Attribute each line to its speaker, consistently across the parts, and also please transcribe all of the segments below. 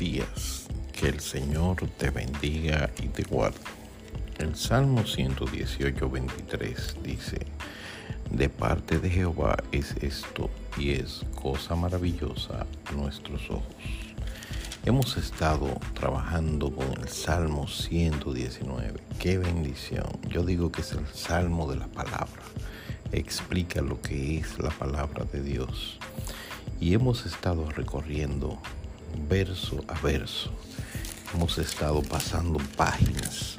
Speaker 1: Que el Señor te bendiga y te guarde. El Salmo 118, 23 dice, de parte de Jehová es esto y es cosa maravillosa a nuestros ojos. Hemos estado trabajando con el Salmo 119. Qué bendición. Yo digo que es el Salmo de la palabra. Explica lo que es la palabra de Dios. Y hemos estado recorriendo verso a verso. Hemos estado pasando páginas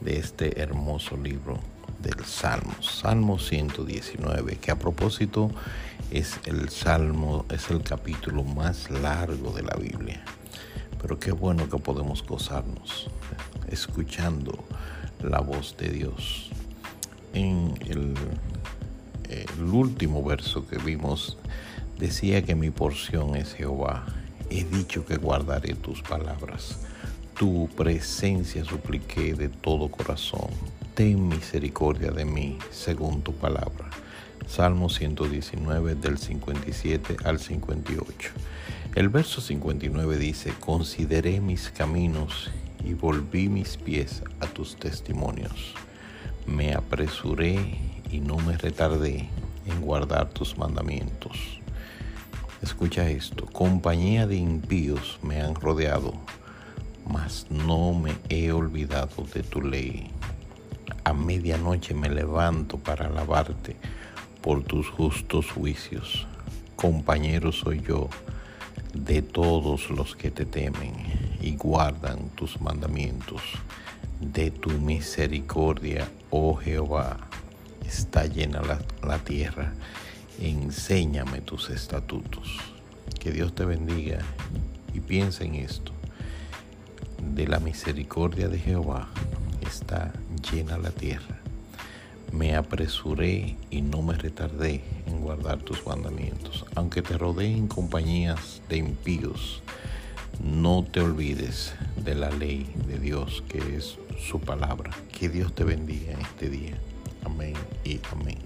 Speaker 1: de este hermoso libro del Salmo, Salmo 119, que a propósito es el Salmo, es el capítulo más largo de la Biblia. Pero qué bueno que podemos gozarnos escuchando la voz de Dios. En el, el último verso que vimos decía que mi porción es Jehová he dicho que guardaré tus palabras. Tu presencia supliqué de todo corazón. Ten misericordia de mí, según tu palabra. Salmo 119 del 57 al 58. El verso 59 dice, consideré mis caminos y volví mis pies a tus testimonios. Me apresuré y no me retardé en guardar tus mandamientos. Escucha esto, compañía de impíos me han rodeado, mas no me he olvidado de tu ley. A medianoche me levanto para alabarte por tus justos juicios. Compañero soy yo de todos los que te temen y guardan tus mandamientos. De tu misericordia, oh Jehová, está llena la, la tierra enséñame tus estatutos. Que Dios te bendiga y piensa en esto. De la misericordia de Jehová está llena la tierra. Me apresuré y no me retardé en guardar tus mandamientos. Aunque te rodeen compañías de impíos, no te olvides de la ley de Dios que es su palabra. Que Dios te bendiga en este día. Amén y amén.